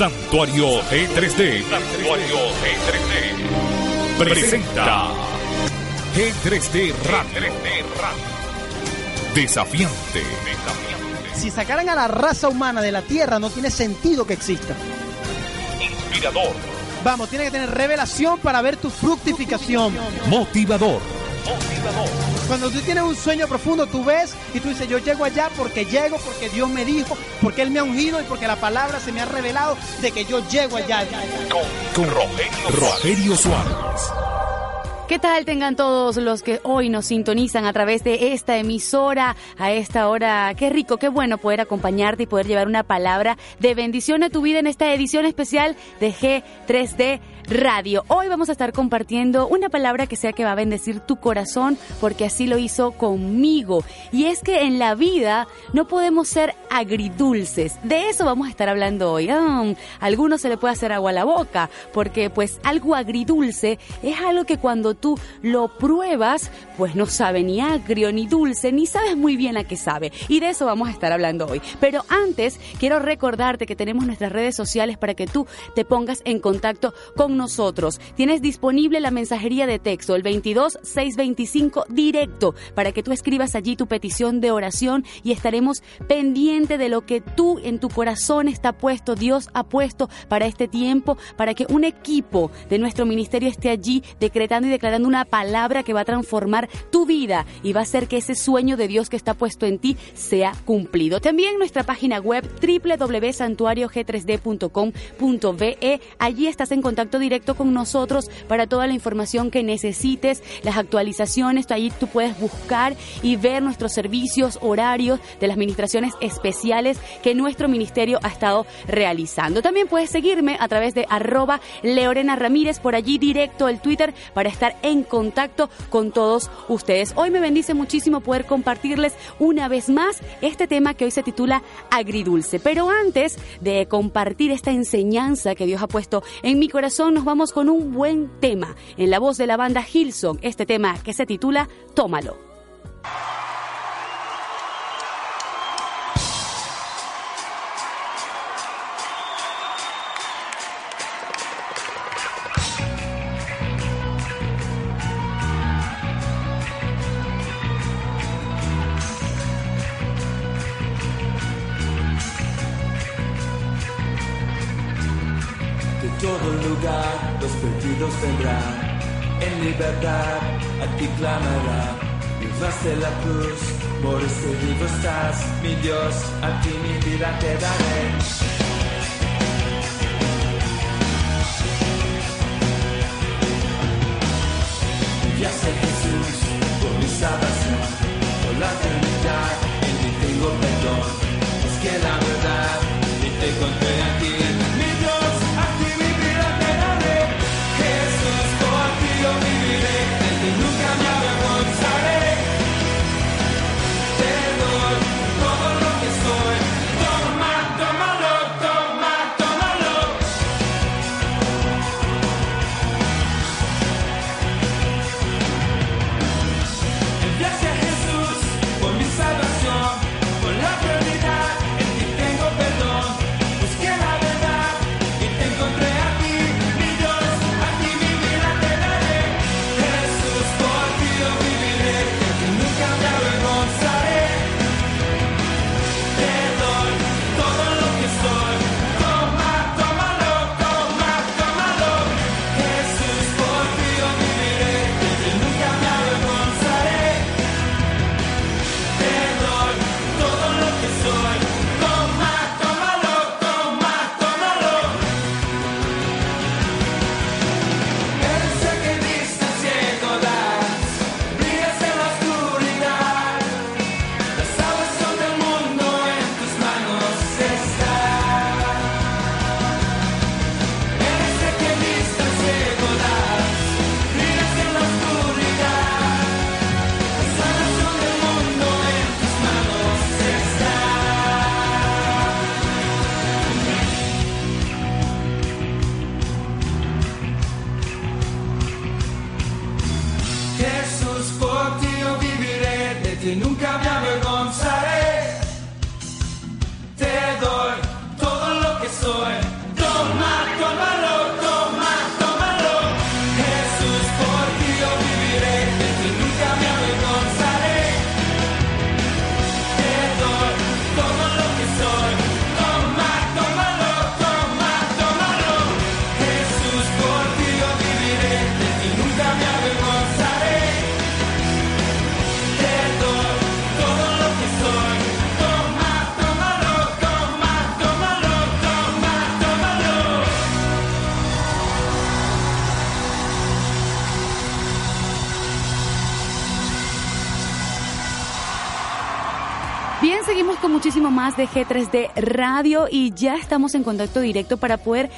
Santuario G3D. Santuario G3D. Presenta G3D Radio. Desafiante. Si sacaran a la raza humana de la Tierra, no tiene sentido que exista. Inspirador. Vamos, tiene que tener revelación para ver tu fructificación. Motivador. Cuando tú tienes un sueño profundo, tú ves y tú dices, yo llego allá porque llego, porque Dios me dijo, porque Él me ha ungido y porque la palabra se me ha revelado de que yo llego allá. Con, con Rogelio, Rogelio Suárez. ¿Qué tal tengan todos los que hoy nos sintonizan a través de esta emisora a esta hora? Qué rico, qué bueno poder acompañarte y poder llevar una palabra de bendición a tu vida en esta edición especial de G3D Radio. Hoy vamos a estar compartiendo una palabra que sea que va a bendecir tu corazón porque así lo hizo conmigo. Y es que en la vida no podemos ser agridulces. De eso vamos a estar hablando hoy. A algunos se le puede hacer agua a la boca porque pues algo agridulce es algo que cuando tú lo pruebas pues no sabe ni agrio ni dulce ni sabes muy bien a qué sabe. Y de eso vamos a estar hablando hoy. Pero antes quiero recordarte que tenemos nuestras redes sociales para que tú te pongas en contacto con nosotros. Tienes disponible la mensajería de texto, el 22 625 directo, para que tú escribas allí tu petición de oración y estaremos pendiente de lo que tú en tu corazón está puesto, Dios ha puesto para este tiempo, para que un equipo de nuestro ministerio esté allí decretando y declarando una palabra que va a transformar tu vida y va a hacer que ese sueño de Dios que está puesto en ti sea cumplido. También nuestra página web www.santuariog3d.com.be. Allí estás en contacto directo con nosotros para toda la información que necesites, las actualizaciones, allí tú puedes buscar y ver nuestros servicios, horarios de las administraciones especiales que nuestro ministerio ha estado realizando. También puedes seguirme a través de arroba Leorena Ramírez, por allí directo el Twitter para estar en contacto con todos ustedes. Hoy me bendice muchísimo poder compartirles una vez más este tema que hoy se titula Agridulce. Pero antes de compartir esta enseñanza que Dios ha puesto en mi corazón, nos vamos con un buen tema en la voz de la banda Hillsong, este tema que se titula Tómalo. Los perdidos vendrán, en libertad a ti clamará. Llevaste la cruz, por este vivo estás, mi Dios, a ti mi vida te daré. Enviaste a Jesús por mi salvación, por la eternidad, en ti tengo perdón. Es que la verdad, ni te encontré aquí. Mi más de G3D Radio y ya estamos en contacto directo para poder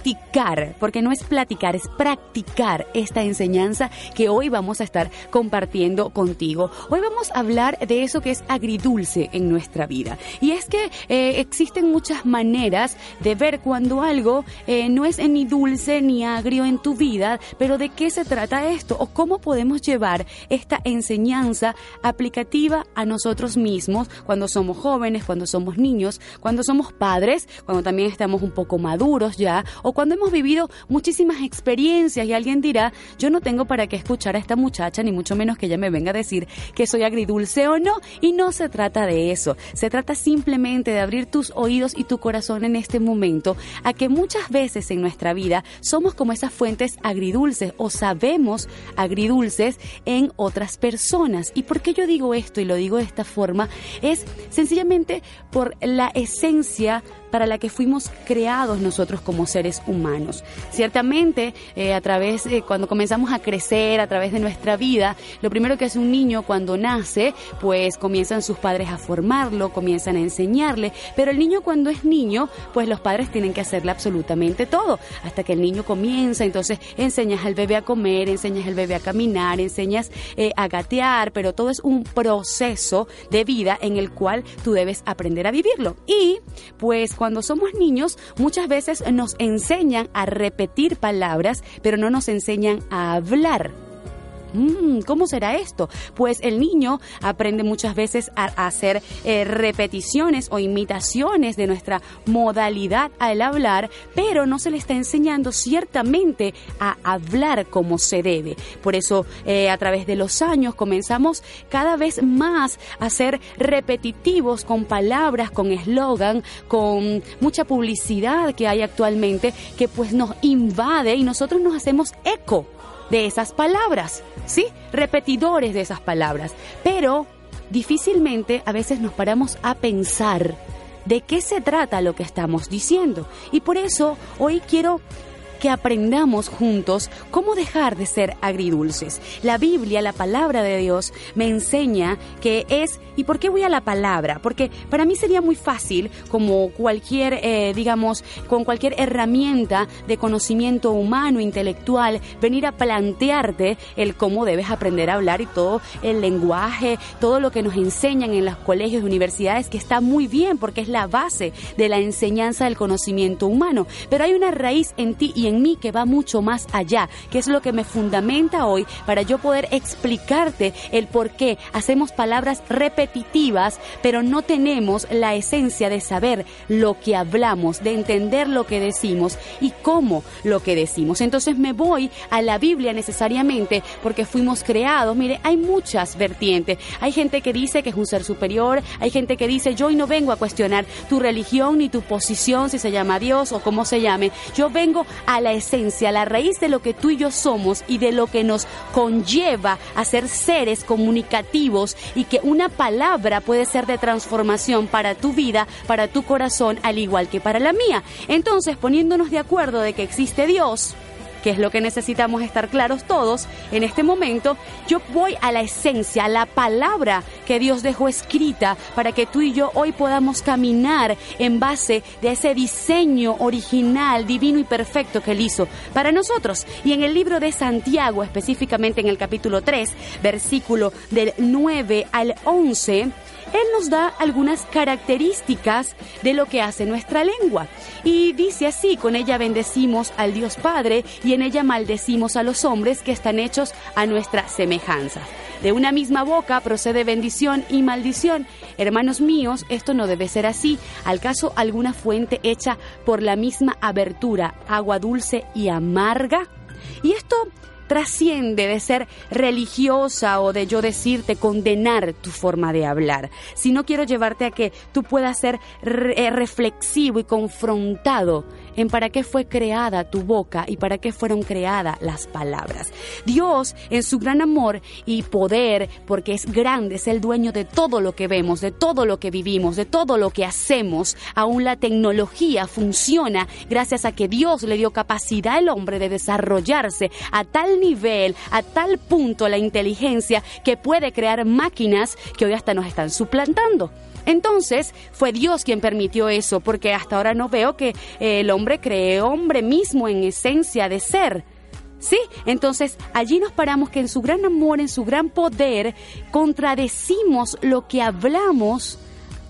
practicar, porque no es platicar, es practicar esta enseñanza que hoy vamos a estar compartiendo contigo. Hoy vamos a hablar de eso que es agridulce en nuestra vida. Y es que eh, existen muchas maneras de ver cuando algo eh, no es ni dulce ni agrio en tu vida, pero de qué se trata esto o cómo podemos llevar esta enseñanza aplicativa a nosotros mismos cuando somos jóvenes, cuando somos niños, cuando somos padres, cuando también estamos un poco maduros ya cuando hemos vivido muchísimas experiencias y alguien dirá, yo no tengo para qué escuchar a esta muchacha, ni mucho menos que ella me venga a decir que soy agridulce o no, y no se trata de eso, se trata simplemente de abrir tus oídos y tu corazón en este momento a que muchas veces en nuestra vida somos como esas fuentes agridulces o sabemos agridulces en otras personas. ¿Y por qué yo digo esto y lo digo de esta forma? Es sencillamente por la esencia para la que fuimos creados nosotros como seres humanos. Ciertamente, eh, a través, de cuando comenzamos a crecer, a través de nuestra vida, lo primero que hace un niño cuando nace, pues comienzan sus padres a formarlo, comienzan a enseñarle, pero el niño cuando es niño, pues los padres tienen que hacerle absolutamente todo, hasta que el niño comienza, entonces enseñas al bebé a comer, enseñas al bebé a caminar, enseñas eh, a gatear, pero todo es un proceso de vida en el cual tú debes aprender a vivirlo. Y pues cuando somos niños muchas veces nos enseñan a repetir palabras, pero no nos enseñan a hablar. Mm, ¿Cómo será esto? Pues el niño aprende muchas veces a, hacer eh, repeticiones o imitaciones de nuestra modalidad al hablar, pero no se le está enseñando ciertamente a hablar como se debe. Por eso, eh, a través de los años comenzamos cada vez más a ser repetitivos con palabras, con eslogan, con mucha publicidad que hay actualmente que pues nos invade y nosotros nos hacemos eco de esas palabras, ¿sí? Repetidores de esas palabras. Pero difícilmente a veces nos paramos a pensar de qué se trata lo que estamos diciendo. Y por eso hoy quiero que aprendamos juntos cómo dejar de ser agridulces. La Biblia, la palabra de Dios, me enseña que es, ¿y por qué voy a la palabra? Porque para mí sería muy fácil, como cualquier, eh, digamos, con cualquier herramienta de conocimiento humano, intelectual, venir a plantearte el cómo debes aprender a hablar y todo el lenguaje, todo lo que nos enseñan en los colegios y universidades, que está muy bien porque es la base de la enseñanza del conocimiento humano. Pero hay una raíz en ti y en mí que va mucho más allá, que es lo que me fundamenta hoy para yo poder explicarte el por qué hacemos palabras repetitivas, pero no tenemos la esencia de saber lo que hablamos, de entender lo que decimos y cómo lo que decimos. Entonces me voy a la Biblia necesariamente porque fuimos creados. Mire, hay muchas vertientes. Hay gente que dice que es un ser superior, hay gente que dice yo hoy no vengo a cuestionar tu religión ni tu posición, si se llama Dios o cómo se llame. Yo vengo a la esencia, la raíz de lo que tú y yo somos y de lo que nos conlleva a ser seres comunicativos y que una palabra puede ser de transformación para tu vida, para tu corazón, al igual que para la mía. Entonces, poniéndonos de acuerdo de que existe Dios, que es lo que necesitamos estar claros todos en este momento, yo voy a la esencia, a la palabra que Dios dejó escrita para que tú y yo hoy podamos caminar en base de ese diseño original, divino y perfecto que Él hizo para nosotros. Y en el libro de Santiago, específicamente en el capítulo 3, versículo del 9 al 11, él nos da algunas características de lo que hace nuestra lengua. Y dice así, con ella bendecimos al Dios Padre y en ella maldecimos a los hombres que están hechos a nuestra semejanza. De una misma boca procede bendición y maldición. Hermanos míos, esto no debe ser así. ¿Al caso alguna fuente hecha por la misma abertura, agua dulce y amarga? Y esto trasciende de ser religiosa o de yo decirte condenar tu forma de hablar, sino quiero llevarte a que tú puedas ser eh, reflexivo y confrontado en para qué fue creada tu boca y para qué fueron creadas las palabras. Dios, en su gran amor y poder, porque es grande, es el dueño de todo lo que vemos, de todo lo que vivimos, de todo lo que hacemos. Aún la tecnología funciona gracias a que Dios le dio capacidad al hombre de desarrollarse a tal nivel, a tal punto la inteligencia que puede crear máquinas que hoy hasta nos están suplantando. Entonces fue Dios quien permitió eso, porque hasta ahora no veo que eh, el hombre cree hombre mismo en esencia de ser. ¿Sí? Entonces allí nos paramos que en su gran amor, en su gran poder, contradecimos lo que hablamos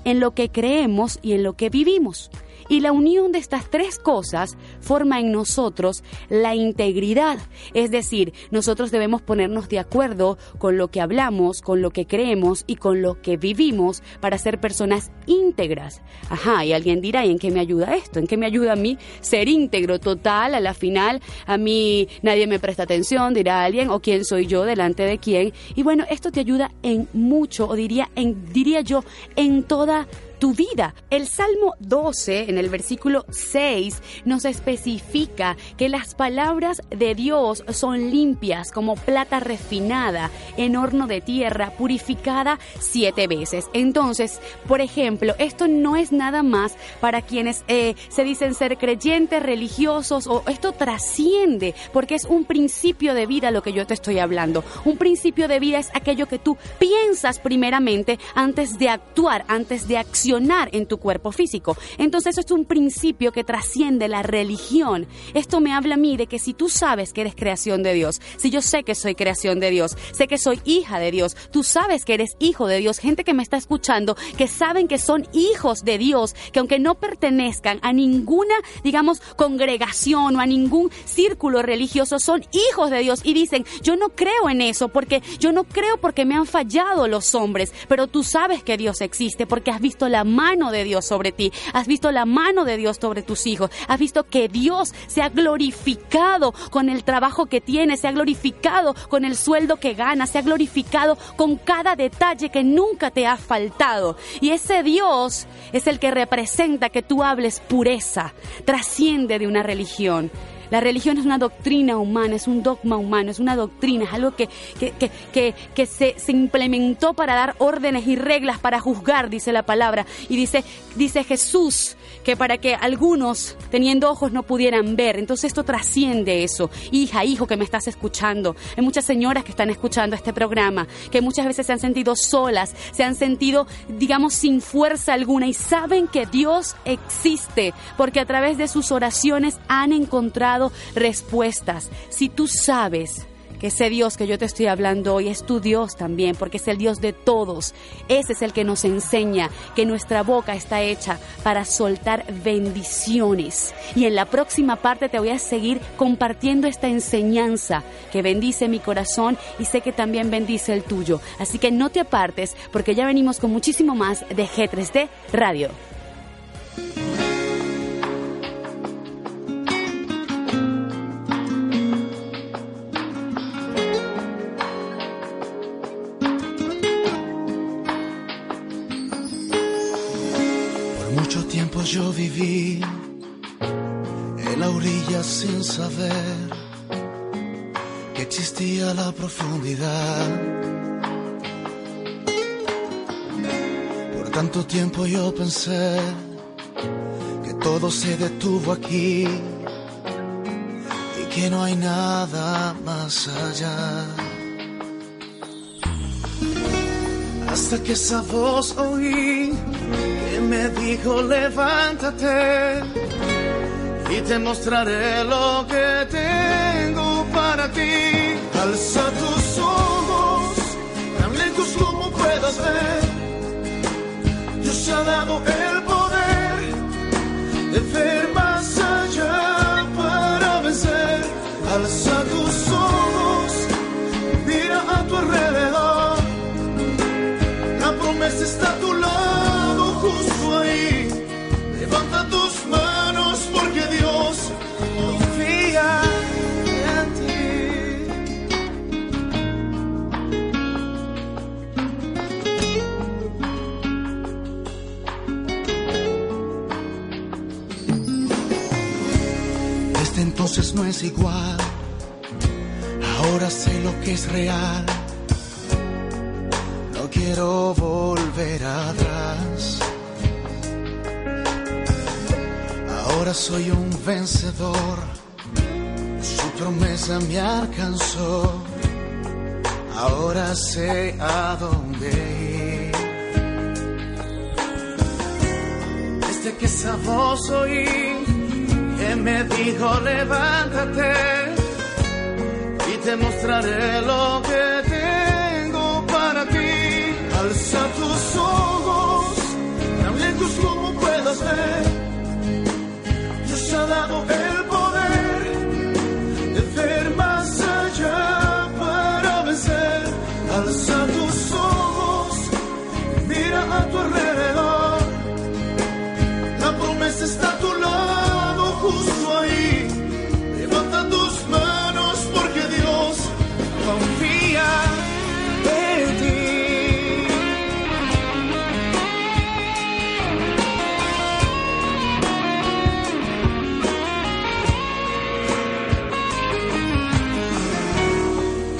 en lo que creemos y en lo que vivimos. Y la unión de estas tres cosas forma en nosotros la integridad. Es decir, nosotros debemos ponernos de acuerdo con lo que hablamos, con lo que creemos y con lo que vivimos para ser personas íntegras. Ajá, y alguien dirá, ¿y en qué me ayuda esto? ¿En qué me ayuda a mí ser íntegro total? A la final, a mí nadie me presta atención, dirá alguien, o quién soy yo delante de quién. Y bueno, esto te ayuda en mucho, o diría, en, diría yo, en toda tu vida. El Salmo 12, en el versículo 6, nos especifica que las palabras de Dios son limpias como plata refinada en horno de tierra, purificada siete veces. Entonces, por ejemplo, esto no es nada más para quienes eh, se dicen ser creyentes, religiosos, o esto trasciende, porque es un principio de vida lo que yo te estoy hablando. Un principio de vida es aquello que tú piensas primeramente antes de actuar, antes de accionar en tu cuerpo físico. Entonces esto es un principio que trasciende la religión. Esto me habla a mí de que si tú sabes que eres creación de Dios, si yo sé que soy creación de Dios, sé que soy hija de Dios, tú sabes que eres hijo de Dios, gente que me está escuchando, que saben que son hijos de Dios, que aunque no pertenezcan a ninguna, digamos, congregación o a ningún círculo religioso, son hijos de Dios y dicen, yo no creo en eso porque yo no creo porque me han fallado los hombres, pero tú sabes que Dios existe porque has visto la la mano de Dios sobre ti, has visto la mano de Dios sobre tus hijos, has visto que Dios se ha glorificado con el trabajo que tienes, se ha glorificado con el sueldo que ganas, se ha glorificado con cada detalle que nunca te ha faltado. Y ese Dios es el que representa que tú hables pureza, trasciende de una religión. La religión es una doctrina humana, es un dogma humano, es una doctrina, es algo que, que, se, se, implementó para dar órdenes y reglas para juzgar, dice la palabra. Y dice, dice Jesús que para que algunos teniendo ojos no pudieran ver. Entonces esto trasciende eso. Hija, hijo que me estás escuchando. Hay muchas señoras que están escuchando este programa, que muchas veces se han sentido solas, se han sentido, digamos, sin fuerza alguna y saben que Dios existe porque a través de sus oraciones han encontrado respuestas. Si tú sabes que ese Dios que yo te estoy hablando hoy es tu Dios también, porque es el Dios de todos. Ese es el que nos enseña que nuestra boca está hecha para soltar bendiciones. Y en la próxima parte te voy a seguir compartiendo esta enseñanza que bendice mi corazón y sé que también bendice el tuyo. Así que no te apartes porque ya venimos con muchísimo más de G3D Radio. Viví en la orilla sin saber que existía la profundidad. Por tanto tiempo yo pensé que todo se detuvo aquí y que no hay nada más allá. Hasta que esa voz oí me dijo levántate y te mostraré lo que tengo para ti. Alza tus ojos, tan lejos como puedas ver. Dios ha dado el poder de ver más allá para vencer. Alza tus ojos, mira a tu alrededor. La promesa está a tu lado. Levanta tus manos porque Dios confía en ti. Desde entonces no es igual. Ahora sé lo que es real. No quiero volver atrás. Ahora soy un vencedor, su promesa me alcanzó, ahora sé a dónde ir. Desde que esa voz que me dijo levántate y te mostraré lo que tengo para ti. Alza tus ojos, tan lejos como puedas ver.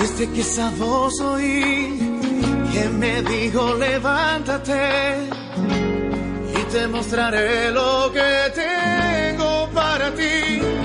Desde que esa voz oí que me dijo levántate y te mostraré lo que tengo para ti.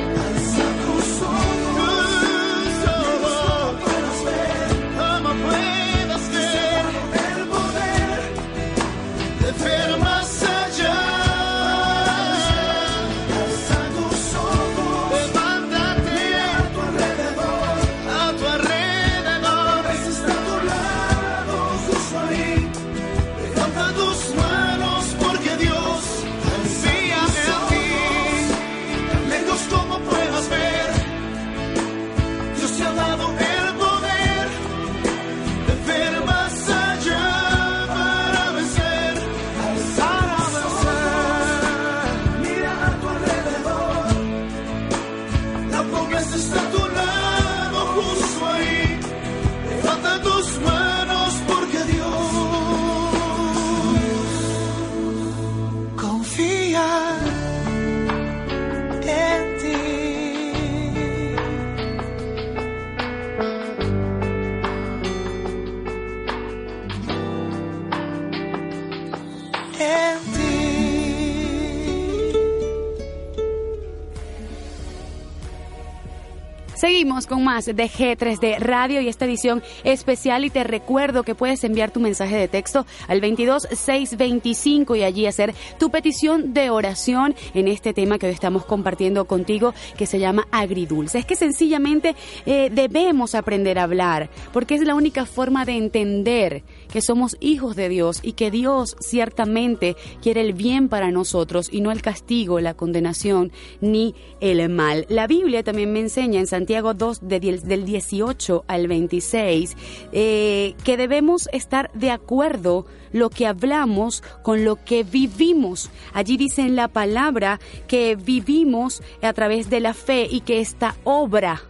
Con más de G3D Radio y esta edición especial y te recuerdo que puedes enviar tu mensaje de texto al 22625 y allí hacer tu petición de oración en este tema que hoy estamos compartiendo contigo que se llama agridulce. Es que sencillamente eh, debemos aprender a hablar porque es la única forma de entender que somos hijos de Dios y que Dios ciertamente quiere el bien para nosotros y no el castigo, la condenación ni el mal. La Biblia también me enseña en Santiago 2 del 18 al 26 eh, que debemos estar de acuerdo lo que hablamos con lo que vivimos. Allí dice en la palabra que vivimos a través de la fe y que esta obra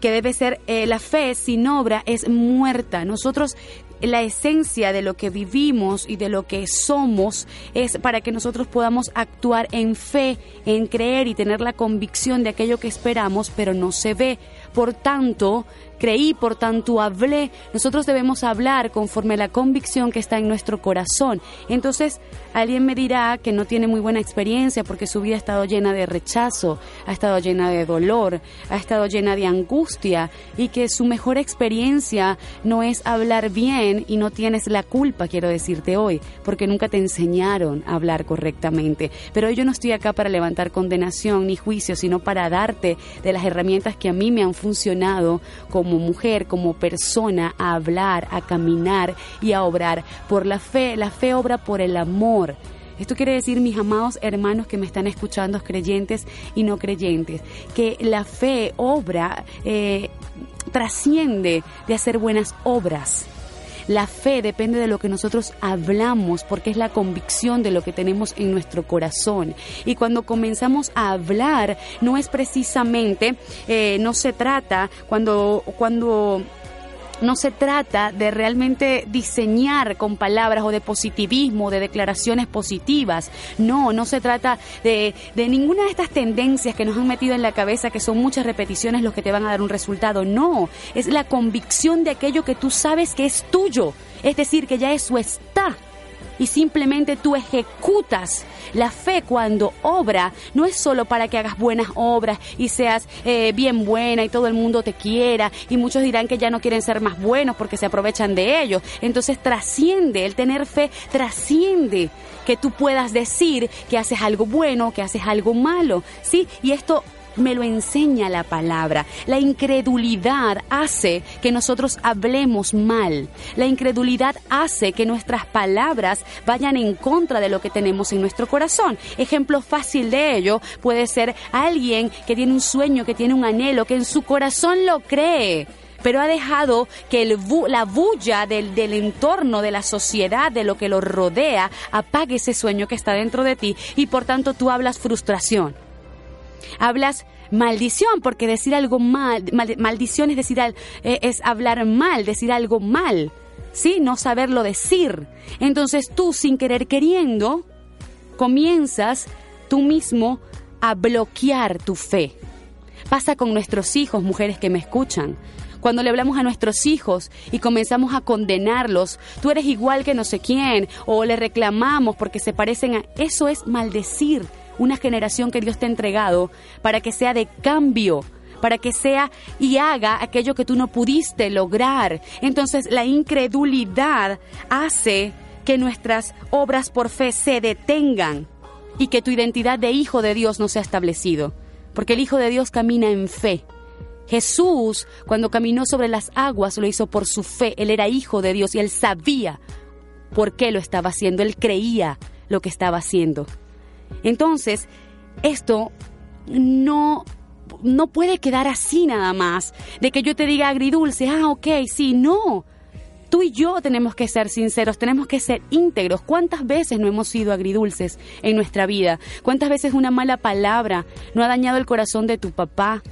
que debe ser eh, la fe sin obra es muerta. Nosotros la esencia de lo que vivimos y de lo que somos es para que nosotros podamos actuar en fe, en creer y tener la convicción de aquello que esperamos, pero no se ve. Por tanto, creí, por tanto hablé. Nosotros debemos hablar conforme a la convicción que está en nuestro corazón. Entonces, alguien me dirá que no tiene muy buena experiencia porque su vida ha estado llena de rechazo, ha estado llena de dolor, ha estado llena de angustia y que su mejor experiencia no es hablar bien y no tienes la culpa, quiero decirte hoy, porque nunca te enseñaron a hablar correctamente. Pero yo no estoy acá para levantar condenación ni juicio, sino para darte de las herramientas que a mí me han funcionado como mujer, como persona, a hablar, a caminar y a obrar por la fe. La fe obra por el amor. Esto quiere decir, mis amados hermanos que me están escuchando, creyentes y no creyentes, que la fe obra, eh, trasciende de hacer buenas obras. La fe depende de lo que nosotros hablamos, porque es la convicción de lo que tenemos en nuestro corazón. Y cuando comenzamos a hablar, no es precisamente, eh, no se trata, cuando, cuando no se trata de realmente diseñar con palabras o de positivismo, de declaraciones positivas. No, no se trata de, de, ninguna de estas tendencias que nos han metido en la cabeza, que son muchas repeticiones los que te van a dar un resultado. No, es la convicción de aquello que tú sabes que es tuyo. Es decir, que ya eso está. Y simplemente tú ejecutas. La fe cuando obra no es solo para que hagas buenas obras y seas eh, bien buena y todo el mundo te quiera y muchos dirán que ya no quieren ser más buenos porque se aprovechan de ellos. Entonces trasciende, el tener fe trasciende que tú puedas decir que haces algo bueno, que haces algo malo, ¿sí? Y esto me lo enseña la palabra. La incredulidad hace que nosotros hablemos mal. La incredulidad hace que nuestras palabras vayan en contra de lo que tenemos en nuestro corazón. Ejemplo fácil de ello puede ser alguien que tiene un sueño, que tiene un anhelo, que en su corazón lo cree pero ha dejado que la bulla del, del, entorno, de la sociedad, de lo que lo rodea, apague ese sueño que está dentro de ti y por tanto tú hablas frustración. Hablas maldición, porque decir algo mal, maldición es decir, eh, es hablar mal, decir algo mal, ¿sí? No saberlo decir. Entonces tú, sin querer queriendo, comienzas tú mismo a bloquear tu fe. Pasa con nuestros hijos, mujeres que me escuchan. Cuando le hablamos a nuestros hijos y comenzamos a condenarlos, tú eres igual que no sé quién, o le reclamamos porque se parecen a... Eso es maldecir una generación que Dios te ha entregado para que sea de cambio, para que sea y haga aquello que tú no pudiste lograr. Entonces la incredulidad hace que nuestras obras por fe se detengan y que tu identidad de hijo de Dios no sea establecido, porque el hijo de Dios camina en fe. Jesús, cuando caminó sobre las aguas, lo hizo por su fe. Él era hijo de Dios y él sabía por qué lo estaba haciendo. Él creía lo que estaba haciendo. Entonces, esto no no puede quedar así nada más, de que yo te diga agridulce, ah, ok, sí, no. Tú y yo tenemos que ser sinceros, tenemos que ser íntegros. ¿Cuántas veces no hemos sido agridulces en nuestra vida? ¿Cuántas veces una mala palabra no ha dañado el corazón de tu papá?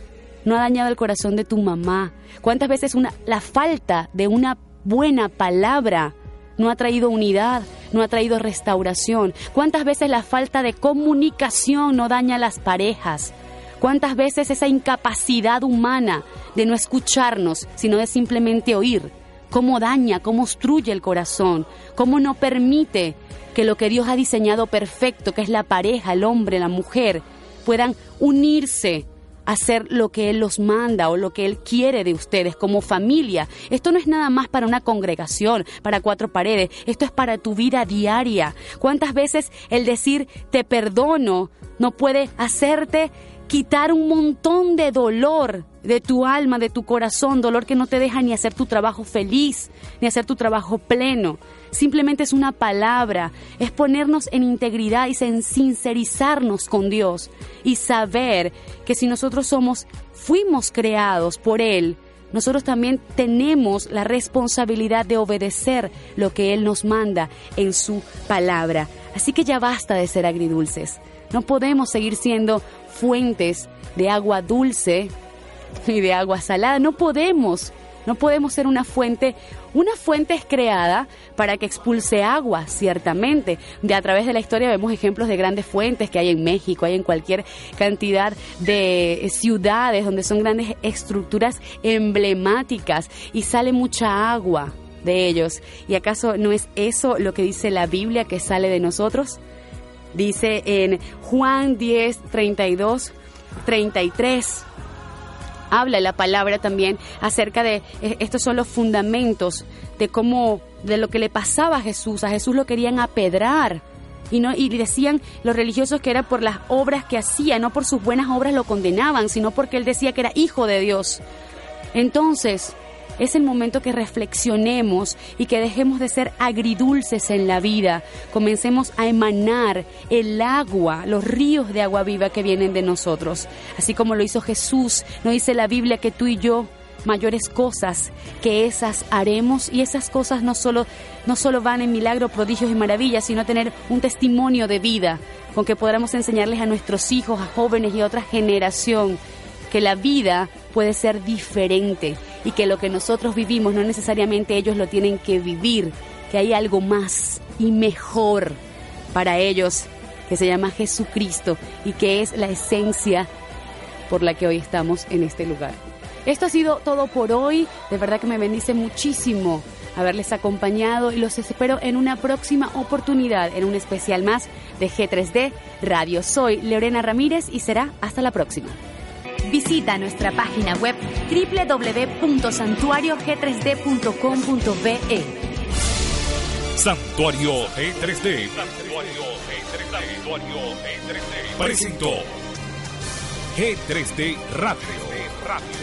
No ha dañado el corazón de tu mamá. ¿Cuántas veces una, la falta de una buena palabra no ha traído unidad, no ha traído restauración. ¿Cuántas veces la falta de comunicación no daña a las parejas? ¿Cuántas veces esa incapacidad humana de no escucharnos, sino de simplemente oír? ¿Cómo daña, cómo obstruye el corazón? ¿Cómo no permite que lo que Dios ha diseñado perfecto, que es la pareja, el hombre, la mujer, puedan unirse hacer lo que Él los manda o lo que Él quiere de ustedes como familia. Esto no es nada más para una congregación, para cuatro paredes, esto es para tu vida diaria. ¿Cuántas veces el decir te perdono no puede hacerte quitar un montón de dolor de tu alma, de tu corazón, dolor que no te deja ni hacer tu trabajo feliz, ni hacer tu trabajo pleno. Simplemente es una palabra, es ponernos en integridad y sincerizarnos con Dios y saber que si nosotros somos, fuimos creados por Él, nosotros también tenemos la responsabilidad de obedecer lo que Él nos manda en su palabra. Así que ya basta de ser agridulces. No podemos seguir siendo fuentes de agua dulce y de agua salada. No podemos. No podemos ser una fuente. Una fuente es creada para que expulse agua, ciertamente. De a través de la historia vemos ejemplos de grandes fuentes que hay en México, hay en cualquier cantidad de ciudades donde son grandes estructuras emblemáticas y sale mucha agua de ellos. ¿Y acaso no es eso lo que dice la Biblia que sale de nosotros? Dice en Juan 10, 32, 33 habla la palabra también acerca de eh, estos son los fundamentos de cómo de lo que le pasaba a Jesús. A Jesús lo querían apedrar. Y, no, y decían los religiosos que era por las obras que hacía, no por sus buenas obras lo condenaban, sino porque él decía que era hijo de Dios. Entonces, es el momento que reflexionemos y que dejemos de ser agridulces en la vida. Comencemos a emanar el agua, los ríos de agua viva que vienen de nosotros. Así como lo hizo Jesús, nos dice la Biblia que tú y yo mayores cosas que esas haremos y esas cosas no solo, no solo van en milagros, prodigios y maravillas, sino tener un testimonio de vida con que podamos enseñarles a nuestros hijos, a jóvenes y a otra generación que la vida puede ser diferente y que lo que nosotros vivimos no necesariamente ellos lo tienen que vivir, que hay algo más y mejor para ellos que se llama Jesucristo y que es la esencia por la que hoy estamos en este lugar. Esto ha sido todo por hoy, de verdad que me bendice muchísimo haberles acompañado y los espero en una próxima oportunidad, en un especial más de G3D Radio. Soy Lorena Ramírez y será hasta la próxima. Visita nuestra página web www.santuariog3d.com.be. Santuario G3D. Santuario G3D. Santuario G3D. Presentó G3D Radio.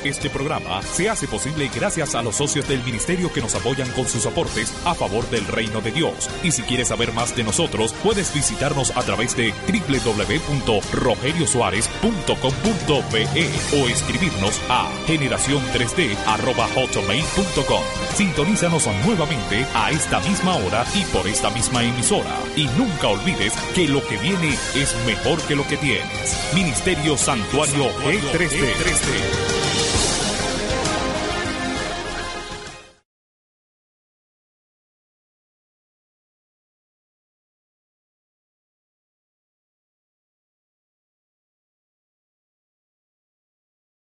Este programa se hace posible gracias a los socios del ministerio que nos apoyan con sus aportes a favor del reino de Dios. Y si quieres saber más de nosotros, puedes visitarnos a través de www.rogeriosuárez.com.be o escribirnos a generación3d@hotmail.com. Sintonízanos nuevamente a esta misma hora y por esta misma emisora. Y nunca olvides que lo que viene es mejor que lo que tienes. Ministerio Santuario G3D.